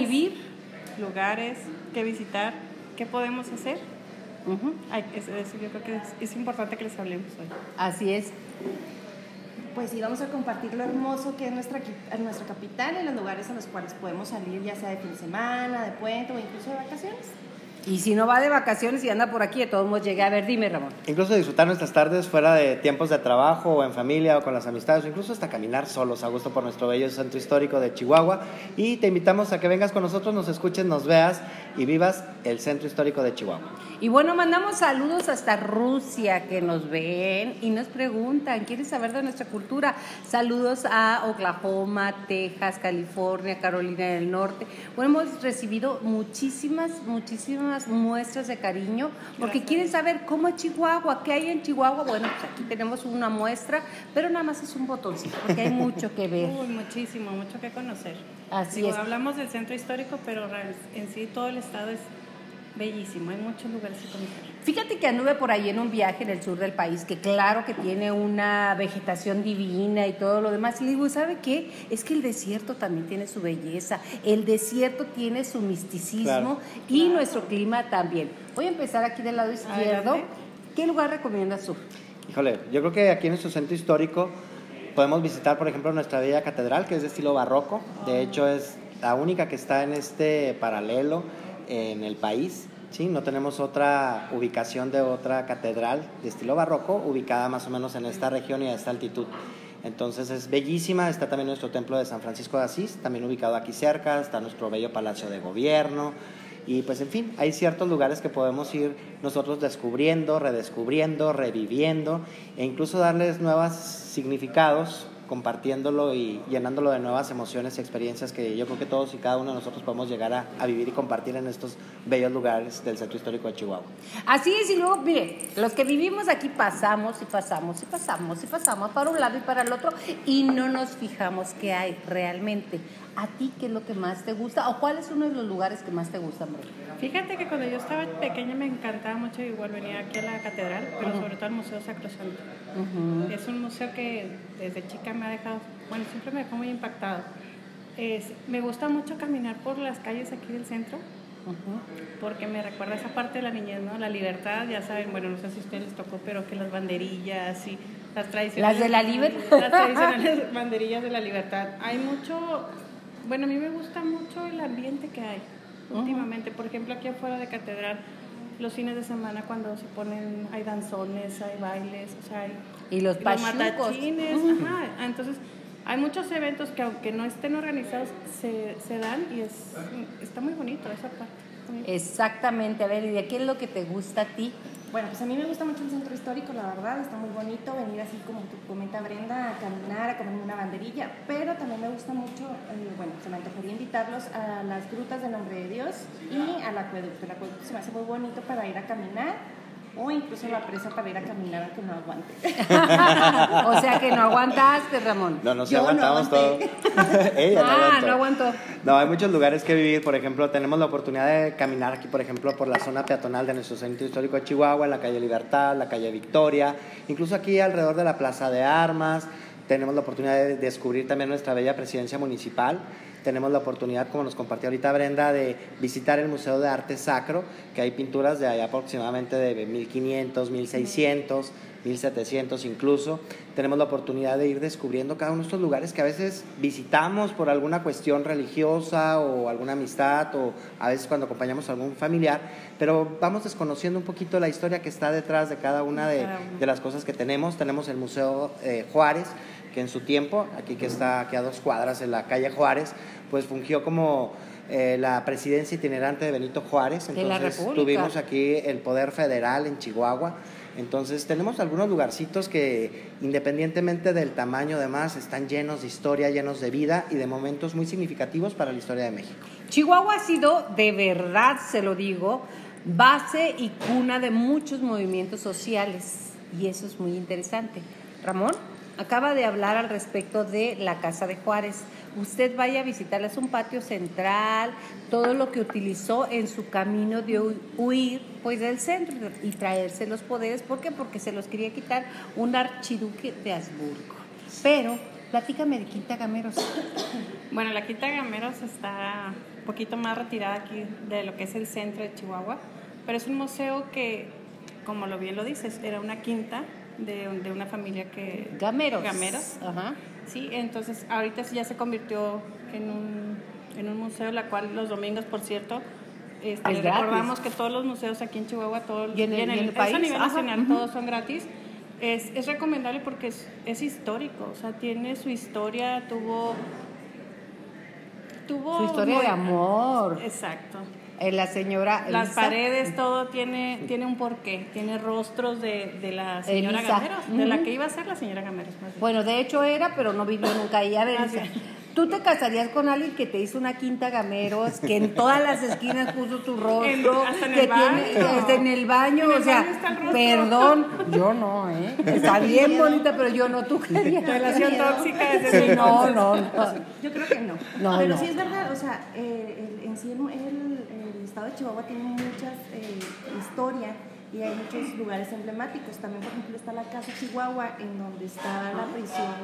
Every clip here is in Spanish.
vivir? Lugares que visitar, ¿qué podemos hacer? Ay, eso, eso yo creo que es, es importante que les hablemos hoy. Así es. Pues sí, vamos a compartir lo hermoso que es nuestra, nuestra capital y los lugares a los cuales podemos salir, ya sea de fin de semana, de puente o incluso de vacaciones. Y si no va de vacaciones y anda por aquí, de todos modos llegue a ver, dime, Ramón. Incluso disfrutar nuestras tardes fuera de tiempos de trabajo o en familia o con las amistades, o incluso hasta caminar solos a gusto por nuestro bello centro histórico de Chihuahua. Y te invitamos a que vengas con nosotros, nos escuches, nos veas y vivas el centro histórico de Chihuahua. Y bueno, mandamos saludos hasta Rusia que nos ven y nos preguntan, ¿quieren saber de nuestra cultura? Saludos a Oklahoma, Texas, California, Carolina del Norte. Bueno, hemos recibido muchísimas, muchísimas muestras de cariño porque Gracias. quieren saber cómo es Chihuahua, qué hay en Chihuahua. Bueno, pues aquí tenemos una muestra, pero nada más es un botoncito porque hay mucho que ver. Uy, muchísimo, mucho que conocer. Así Digo, es. Hablamos del centro histórico, pero en sí todo el estado es bellísimo, hay muchos lugares que conocer. Fíjate que anduve por ahí en un viaje en el sur del país, que claro que tiene una vegetación divina y todo lo demás. Y le digo, ¿sabe qué? Es que el desierto también tiene su belleza, el desierto tiene su misticismo Claro. y nuestro clima también. Voy a empezar aquí del lado izquierdo. Adelante. ¿Qué lugar recomiendas tú? Híjole, yo creo que aquí en nuestro centro histórico podemos visitar, por ejemplo, nuestra bella catedral, que es de estilo barroco. De hecho, es la única que está en este paralelo en el país. ¿sí? No tenemos otra ubicación de otra catedral de estilo barroco ubicada más o menos en esta región y a esta altitud. Entonces es bellísima, está también nuestro templo de San Francisco de Asís, también ubicado aquí cerca, está nuestro bello palacio de gobierno, y pues en fin, hay ciertos lugares que podemos ir nosotros descubriendo, redescubriendo, reviviendo e incluso darles nuevos significados, compartiéndolo y llenándolo de nuevas emociones y experiencias que yo creo que todos y cada uno de nosotros podemos llegar a, a vivir y compartir en estos bellos lugares del centro histórico de Chihuahua. Así es, y luego, mire, los que vivimos aquí pasamos y pasamos y pasamos y pasamos para un lado y para el otro y no nos fijamos qué hay realmente. ¿A ti qué es lo que más te gusta o cuál es uno de los lugares que más te gusta, hombre? Fíjate que cuando yo estaba pequeña me encantaba mucho igual venir aquí a la catedral, pero sobre todo al Museo Sacrosanto. Ujú. Es un museo que desde chica me ha dejado, bueno, siempre me dejó muy impactado. Es- me gusta mucho caminar por las calles aquí del centro, Ujú. porque me recuerda esa parte de la niñez, ¿no? La libertad, ya saben, bueno, no sé si a ustedes les tocó, pero que las banderillas y las tradicionales. ¿Las de la libertad? Las tradicionales banderillas de la libertad. Hay mucho, bueno, a mí me gusta mucho el ambiente que hay últimamente. Por ejemplo, aquí afuera de Catedral, los fines de semana cuando se ponen, hay danzones, hay bailes, o sea, hay Y los los matachines, ajá. Entonces, hay muchos eventos que aunque no estén organizados, se, se dan y es, está muy bonito esa parte. Exactamente, a ver, ¿y de qué es lo que te gusta a ti? Bueno, pues a mí me gusta mucho el centro histórico, la verdad, está muy bonito venir así como tú comenta Brenda, a caminar, a comer una banderilla, pero también me gusta mucho, eh, bueno, se me antojaría invitarlos a las grutas del Nombre de Dios y al acueducto. El acueducto se me hace muy bonito para ir a caminar o incluso la presa para ir a caminar aunque no aguante. o sea que no aguantaste, Ramón. No, no, sí no aguantamos todo. Ella no ah, aguantó. no aguantó. No, hay muchos lugares que vivir. Por ejemplo, tenemos la oportunidad de caminar aquí, por ejemplo, por la zona peatonal de nuestro centro histórico de Chihuahua, en la calle Libertad, la calle Victoria, incluso aquí alrededor de la Plaza de Armas. Tenemos la oportunidad de descubrir también nuestra bella presidencia municipal. Tenemos la oportunidad, como nos compartió ahorita Brenda, de visitar el Museo de Arte Sacro, que hay pinturas de allá aproximadamente de 1500, 1600, 1700 incluso. Tenemos la oportunidad de ir descubriendo cada uno de estos lugares que a veces visitamos por alguna cuestión religiosa o alguna amistad o a veces cuando acompañamos a algún familiar, pero vamos desconociendo un poquito la historia que está detrás de cada una de, de las cosas que tenemos. Tenemos el Museo eh, Juárez, que en su tiempo, aquí que está aquí a dos cuadras en la calle Juárez, pues fungió como eh, la presidencia itinerante de Benito Juárez. La Entonces tuvimos aquí el poder federal en Chihuahua. Entonces tenemos algunos lugarcitos que independientemente del tamaño demás están llenos de historia, llenos de vida y de momentos muy significativos para la historia de México. Chihuahua ha sido, de verdad se lo digo, base y cuna de muchos movimientos sociales y eso es muy interesante. Ramón acaba de hablar al respecto de la Casa de Juárez. Usted vaya a visitarla, es un patio central, todo lo que utilizó en su camino de hu- huir pues del centro y traerse los poderes. ¿Por qué? Porque se los quería quitar un archiduque de Habsburgo. Pero Platícame de Quinta Gameros. Bueno, la Quinta Gameros está un poquito más retirada aquí de lo que es el centro de Chihuahua, pero es un museo que, como lo bien lo dices, era una quinta de, de una familia que... Gameros. Gameros. Ajá. Sí, entonces ahorita sí ya se convirtió en un, en un museo, la cual los domingos, por cierto, este, Es recordamos que todos los museos aquí en Chihuahua, todos, Y en el- y en el es país, a nivel ajá, nacional, todos son gratis. Es, es recomendable porque es, es histórico, o sea, tiene su historia, tuvo... tuvo Su historia muy- de amor. Exacto. Eh, la señora Las paredes, todo tiene, tiene un porqué, tiene rostros de, de la señora Elisa. Gameros, de la que iba a ser la señora Gameros. más. Bueno, de hecho era, pero no vivió nunca ahí. A ver, Ah, sí. ¿Tú te casarías con alguien que te hizo una quinta gameros, que en todas las esquinas puso tu rostro, En- hasta en que el baño. tiene hasta en el baño, En el o sea, baño perdón, yo no, ¿eh? Está bien bonita, pero yo no, tú querías. Relación tóxica desde Sí, no, no, no. Yo creo que no. No, Pero no. sí es verdad, o sea, eh, el- en sí el, el- el estado de Chihuahua tiene muchas eh, historia y hay muchos lugares emblemáticos. También, por ejemplo, está la Casa Chihuahua, en donde está la prisión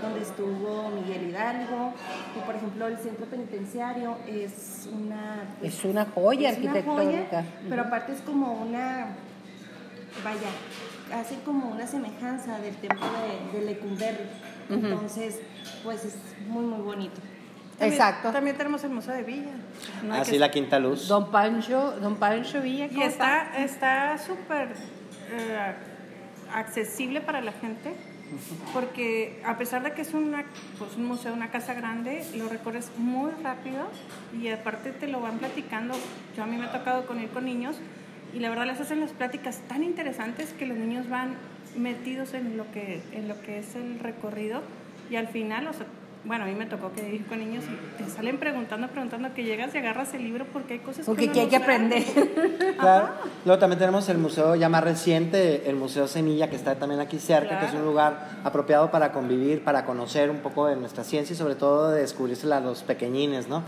donde estuvo Miguel Hidalgo. Y, por ejemplo, el centro penitenciario es una... Es una joya es una arquitectónica. joya, pero aparte es como una... Vaya, hace como una semejanza del templo de, de Lecumberri. Entonces, pues es muy, muy bonito. También- Exacto. También tenemos el Museo de Villa. No Así que- la quinta luz. Don Pancho, Don Pancho Villa, Y ¿cómo está está súper eh, accesible para la gente, porque a pesar de que es una, pues un museo, una casa grande, lo recorres muy rápido y aparte te lo van platicando. Yo a mí me ha tocado con ir con niños y la verdad les hacen las pláticas tan interesantes que los niños van metidos en lo que, en lo que es el recorrido y al final, o sea, bueno, a mí me tocó que ir con niños y te salen preguntando, preguntando que llegas y agarras el libro porque hay cosas Porque aquí hay no que aprender. Claro. Luego también tenemos el museo ya más reciente, el Museo Semilla, que está también aquí cerca, que es un lugar apropiado para convivir, para conocer un poco de nuestra ciencia y sobre todo de descubrírsela a los pequeñines, ¿no?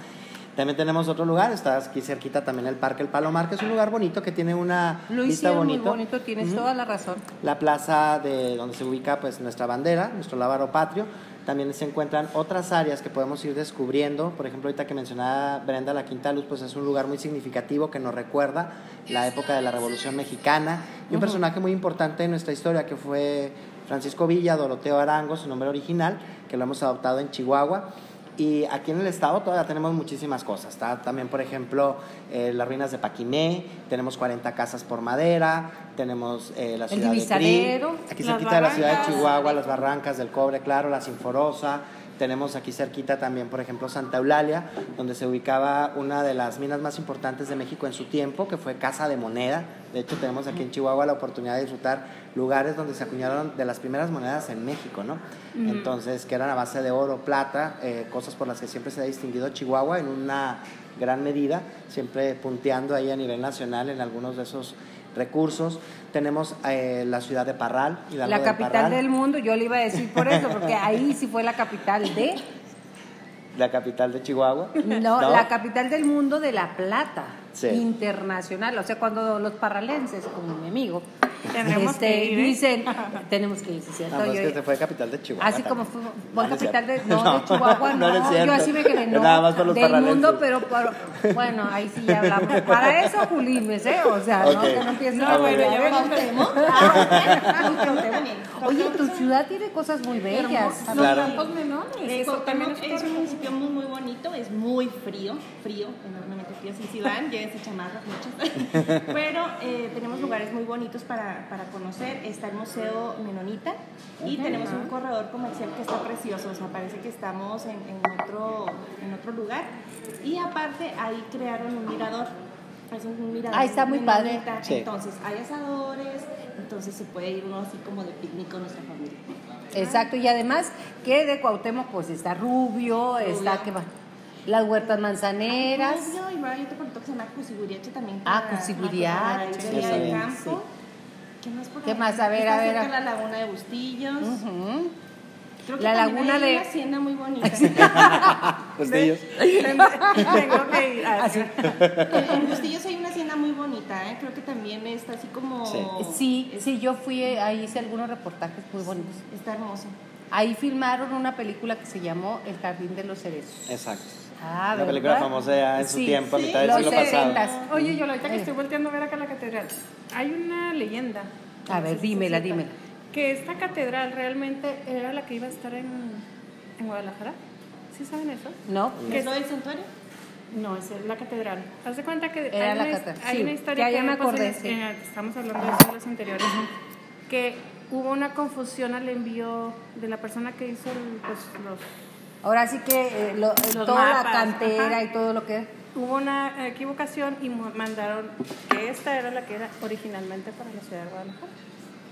También tenemos otro lugar, está aquí cerquita también el Parque El Palomar, que es un lugar bonito que tiene una Lo vista hicieron muy bonita. bonito, tienes toda la razón. La plaza de donde se ubica pues nuestra bandera, nuestro lábaro patrio. También se encuentran otras áreas que podemos ir descubriendo. Por ejemplo, ahorita que mencionaba Brenda la Quinta Luz, pues es un lugar muy significativo que nos recuerda la época de la Revolución Mexicana y un personaje muy importante en nuestra historia que fue Francisco Villa, Doroteo Arango, su nombre original, que lo hemos adoptado en Chihuahua. Y aquí en el estado todavía tenemos muchísimas cosas. Está también, por ejemplo, eh, las ruinas de Paquiné, tenemos 40 casas por madera, tenemos eh, la El ciudad de Cri, aquí cerquita de la ciudad de. Chihuahua, las barrancas del cobre, claro, la Sinforosa. Tenemos aquí cerquita también, por ejemplo, Santa Eulalia, donde se ubicaba una de las minas más importantes de México en su tiempo, que fue Casa de Moneda. De hecho, tenemos aquí en Chihuahua la oportunidad de disfrutar lugares donde se acuñaron de las primeras monedas en México, ¿no? Entonces, que eran a base de oro, plata, eh, cosas por las que siempre se ha distinguido Chihuahua en una gran medida, siempre punteando ahí a nivel nacional en algunos de esos recursos. Tenemos eh, la ciudad de Parral. Hidalgo La del capital Parral. del mundo, yo le iba a decir por eso, porque ahí sí fue la capital de... La capital de Chihuahua. No, la capital del mundo de la plata, Sí. internacional. O sea, cuando los parralenses, como mi amigo, Tendremos este, que ir, ¿eh? dicen, tenemos que ir, ¿cierto? Ah, pues Yo- que se fue capital de Chihuahua. Así como fue, fue Ah, no es capital de, cierto. no, de Chihuahua, no, no es cierto. yo así me quedé, no, Nada más por los del mundo, pero, por- bueno, ahí sí ya hablamos. Para eso, Julimes, ¿eh? O sea, no, Ok. que no empiecen No, a bueno, ya ¿eh? Cuauhtémoc. Oye, tu ciudad tiene cosas muy bellas. Los Claro. campos menores. Eso también es es un municipio muy, muy bonito, es muy frío, frío, enormemente frío. Si si van, llévense chamarras muchas. Pero eh, tenemos lugares muy bonitos para, para conocer. Está el Museo Menonita y tenemos un corredor comercial que está precioso. O sea, parece que estamos en, en otro, en otro lugar. Y aparte, ahí crearon un mirador. Es un mirador. Ah, está muy padre. Sí. Entonces, hay asadores, entonces se puede ir uno así como de picnic con nuestra familia. Exacto, y además que de Cuauhtémoc pues está Rubio, está que va, las huertas manzaneras. Rubio, y hay otro producto que se llama Cusiguriache también. Ah, ir sí, al sí. ¿Qué más por ¿Qué ahí? más? A ver, Está a ver, cerca a- la laguna de Bustillos. Ujú. Creo que La laguna hay de- una hacienda muy bonita. De ellos. Tengo que ir. Así. en en Bustillos hay una hacienda muy bonita, ¿eh? Creo que también está así como... Sí. Sí, sí, yo fui, ahí hice algunos reportajes muy bonitos. Está hermoso. Ahí filmaron una película que se llamó El Jardín de los Cerezos. Exacto. Ah, Una película famosa ya en su Sí, tiempo, a mitad del siglo pasado. Oye, yo ahorita que Eh. estoy volteando a ver acá la catedral, hay una leyenda. A ver, dímela, dímela. Que esta catedral realmente era la que iba a estar en, en Guadalajara. ¿Sí saben eso? ¿No? ¿Qué es lo del santuario? No, es la catedral. Haz de cuenta que Era hay, la una, hay sí. una historia Ya- ya que me pues, acordé, en- sí. en- estamos hablando de siglos anteriores, que hubo una confusión al envío de la persona que hizo el, pues, los Ahora sí que eh, lo- Los toda la cantera ajá. y todo lo que... hubo una equivocación y mandaron que esta era la que era originalmente para la ciudad de Guadalajara.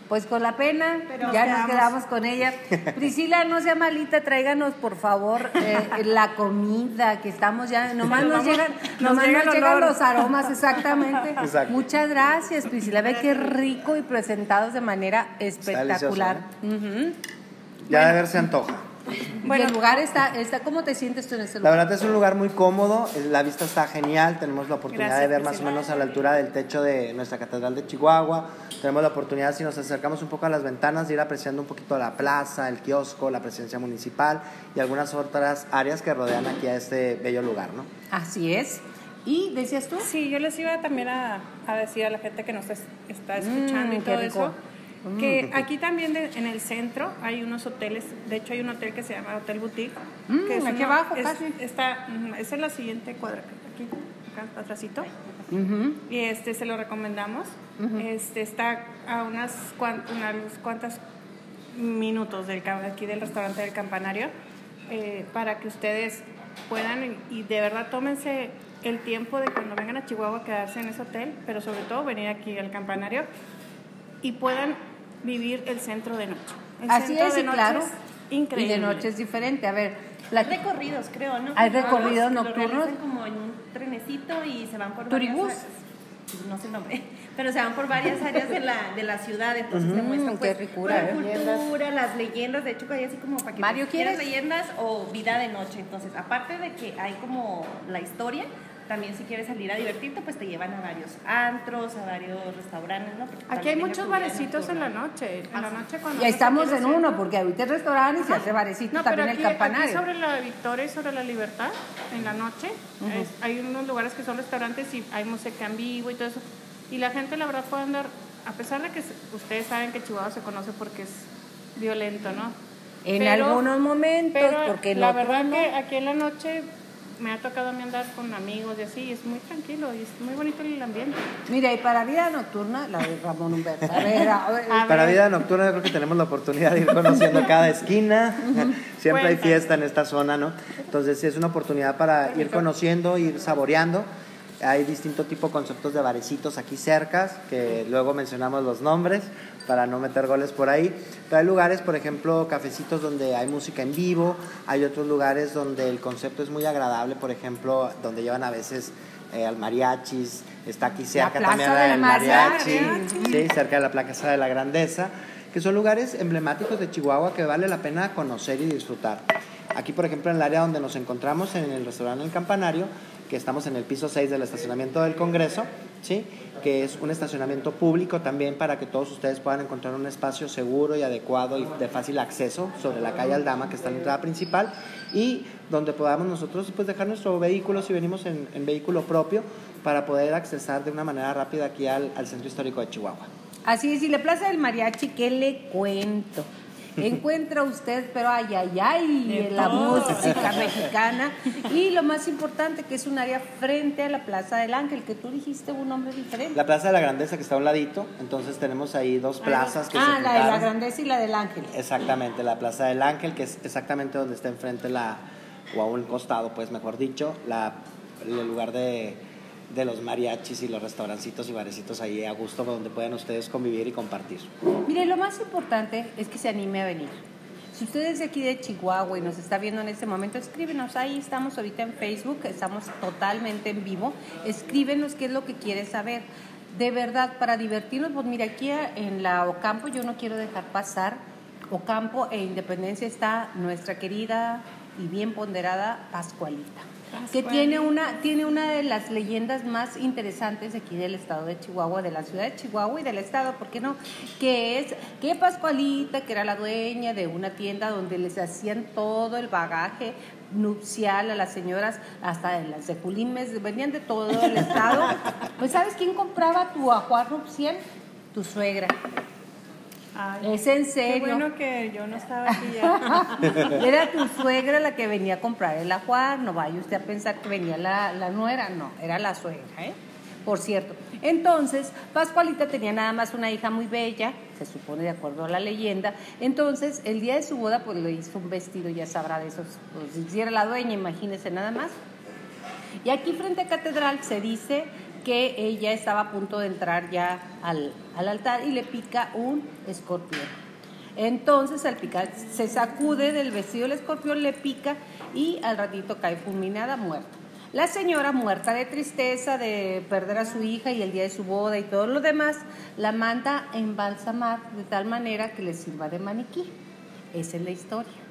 Pues con la pena, Pero ya nos nos quedamos con ella. Priscila, no sea malita, tráiganos por favor eh, la comida, que estamos ya, nomás nos Vamos, llegan, nos nomás llega nos llegan los aromas, exactamente. Exacto. Muchas gracias, Priscila. Ve qué rico y presentados de manera delicioso, espectacular. Ujú. Ya de ver se antoja. Bueno. el lugar está, está, ¿cómo te sientes tú en este La lugar? verdad es un lugar muy cómodo, eh, la vista está genial, tenemos la oportunidad Gracias, de ver más o menos a la altura del techo de nuestra catedral de Chihuahua, tenemos la oportunidad si nos acercamos un poco a las ventanas de ir apreciando un poquito la plaza, el kiosco, la presidencia municipal y algunas otras áreas que rodean aquí a este bello lugar, ¿no? Así es. ¿Y decías tú? Sí, yo les iba también a, a decir a la gente que nos es- está escuchando Mm, y todo rico. eso, que aquí también de- en el centro hay unos hoteles, de hecho hay un hotel que se llama Hotel Boutique, Mm, que es aquí uno- abajo, es- casi. Está, es en la siguiente cuadra, aquí, acá atrásito, y este se lo recomendamos, este está a unas, cuan- unas cuantas minutos del, aquí del restaurante del campanario, eh, para que ustedes puedan y, y de verdad tómense el tiempo de cuando vengan a Chihuahua quedarse en ese hotel, pero sobre todo venir aquí al campanario y puedan vivir el centro de noche. El Así centro es, de noche claro. es increíble. Y de noche es diferente. A ver, Hay recorridos, creo, ¿no? Hay Como recorridos nocturnos. Como en un trenecito y se van por ¿Turibús? varias No sé el nombre, pero se van por varias áreas de la, de la ciudad, entonces te Ujú, muestran pues, ricura, la ¿eh? cultura, las leyendas, de hecho que hay así como para que Mario, quieras leyendas o vida de noche, entonces aparte de que hay como la historia, también si quieres salir a divertirte, pues te llevan a varios antros, a varios restaurantes, ¿no? Porque Aquí hay muchos barecitos en la noche. En la noche cuando Ya vas estamos en uno, porque ahorita es restaurante y se hace barecito No, también pero el aquí, aquí campanario. sobre la Victoria y sobre la Libertad, en la noche, es- hay unos lugares que son restaurantes y hay música en vivo y todo eso. Y la gente, la verdad, puede andar, a pesar de que ustedes saben que Chihuahua se conoce porque es violento, ¿no? En Pero- algunos momentos, Pero porque en la verdad no. que aquí en la noche me ha tocado a mí andar con amigos y así, y es muy tranquilo y es muy bonito el ambiente. Mira, y para vida nocturna, la de Ramón Humberto. A ver, a ver, A Para ver. vida nocturna yo creo que tenemos la oportunidad de ir conociendo cada esquina. Siempre hay fiesta en esta zona, ¿no? Entonces sí es una oportunidad para ir conociendo, ir saboreando. Hay distinto tipo de conceptos de barecitos aquí cerca, que luego mencionamos los nombres para no meter goles por ahí. Pero hay lugares, por ejemplo, cafecitos donde hay música en vivo, hay otros lugares donde el concepto es muy agradable, por ejemplo, donde llevan a veces eh, al mariachis, está aquí cerca Plaza también del el Mariachi. mariachi, sí, cerca de la Plaza de la Grandeza, que son lugares emblemáticos de Chihuahua que vale la pena conocer y disfrutar. Aquí, por ejemplo, en el área donde nos encontramos, en el restaurante El Campanario, que estamos en el piso 6 del estacionamiento del Congreso, ¿sí? que es un estacionamiento público también para que todos ustedes puedan encontrar un espacio seguro y adecuado y de fácil acceso sobre la calle Aldama, que está en la entrada principal, y donde podamos nosotros pues, dejar nuestro vehículo si venimos en, vehículo propio para poder accesar de una manera rápida aquí al, al centro histórico de Chihuahua. Así es, y la Plaza del Mariachi, ¿qué le cuento? Encuentra usted, pero ay, ay, ay, la música mexicana. Y lo más importante, que es un área frente a la Plaza del Ángel, que tú dijiste un nombre diferente. La Plaza de la Grandeza que está a un ladito, entonces tenemos ahí dos plazas que se Ah, la de la. Grandeza y la del Ángel. Exactamente, la Plaza del Ángel, que es exactamente donde está enfrente la, o a un costado, pues mejor dicho, la, el lugar de, de los mariachis y los restaurancitos y barecitos ahí a gusto donde puedan ustedes convivir y compartir. Mire, lo más importante es que se anime a venir. Si usted es de aquí de Chihuahua y nos está viendo en este momento, escríbenos. Ahí estamos ahorita en Facebook, estamos totalmente en vivo. Escríbenos qué es lo que quieres saber. De verdad, para divertirnos, pues mira, aquí en la Ocampo yo no quiero dejar pasar. Ocampo e Independencia está nuestra querida y bien ponderada Pascualita. Que tiene una, tiene una de las leyendas más interesantes aquí del estado de Chihuahua, de la ciudad de Chihuahua y del estado, ¿por qué no? Que es que Pascualita, que era la dueña de una tienda donde les hacían todo el bagaje nupcial a las señoras, hasta de las de Julimes, venían de todo el estado. Pues ¿sabes quién compraba tu ajuar nupcial? Tu suegra. Ay, Es en Qué serio. bueno que yo no estaba aquí ya. Era tu suegra la que venía a comprar el ajuar, no vaya usted a pensar que venía la, la nuera, no, era la suegra, ¿eh? Por cierto. Entonces, Pascualita tenía nada más una hija muy bella, se supone de acuerdo a la leyenda. Entonces, el día de su boda, pues le hizo un vestido, ya sabrá de esos, pues si era la dueña, imagínese nada más. Y aquí frente a Catedral se dice que ella estaba a punto de entrar ya al, al altar y le pica un escorpión. Entonces al picar se sacude del vestido el escorpión, le pica y al ratito cae fulminada, muerta. La señora, muerta de tristeza de perder a su hija y el día de su boda y todo lo demás, la manda a embalsamar de tal manera que le sirva de maniquí. Esa es la historia.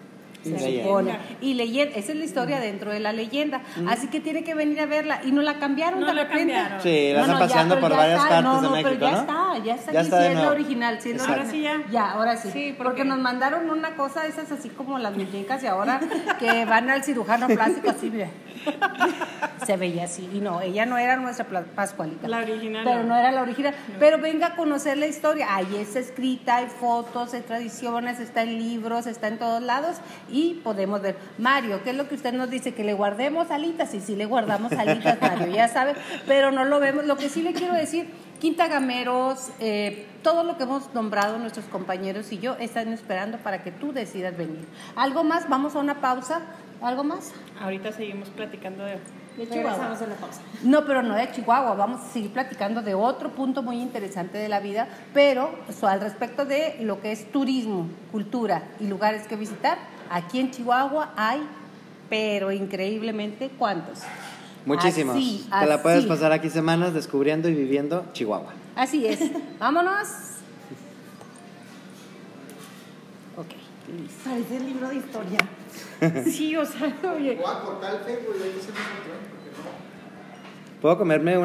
Y Se leyenda. supone. Y leyenda, esa es la historia dentro de la leyenda. Así que tiene que venir a verla. Y no la cambiaron No de la repente. cambiaron. Sí, la No, están no, paseando por ya varias está. partes no, de no, México, pero ya ¿no? está, ya está Ya aquí, está sí de es la nuevo. original, sí es la Exacto. Ahora sí ya. Ya, ahora sí. Sí, porque... porque- nos mandaron una cosa de esas así como las muñecas y ahora que van al cirujano plástico así, mira. Se veía así. Y no, ella no era nuestra Pascualita. La original, Pero no. no era la original. Pero venga a conocer la historia. Ahí está escrita, hay fotos, hay tradiciones, está en libros, está en todos lados y podemos ver. Mario, ¿qué es lo que usted nos dice? Que le guardemos alitas. Y sí le guardamos alitas, Mario, ya sabe. Pero no lo vemos. Lo que sí le quiero decir, Quinta Gameros, eh, todo lo que hemos nombrado nuestros compañeros y yo están esperando para que tú decidas venir. ¿Algo más? Vamos a una pausa. ¿Algo más? Ahorita seguimos platicando de... De Chihuahua. La pausa. No, pero no de Chihuahua. Vamos a seguir platicando de otro punto muy interesante de la vida, pero so, al respecto de lo que es turismo, cultura y lugares que visitar. Aquí en Chihuahua hay, pero increíblemente, ¿cuántos? Muchísimos. Así, Te la puedes pasar aquí semanas descubriendo y viviendo Chihuahua. Así es. Vámonos. Ok. Parece el libro de historia. Sí, o sea, oye. ¿Puedo comerme una?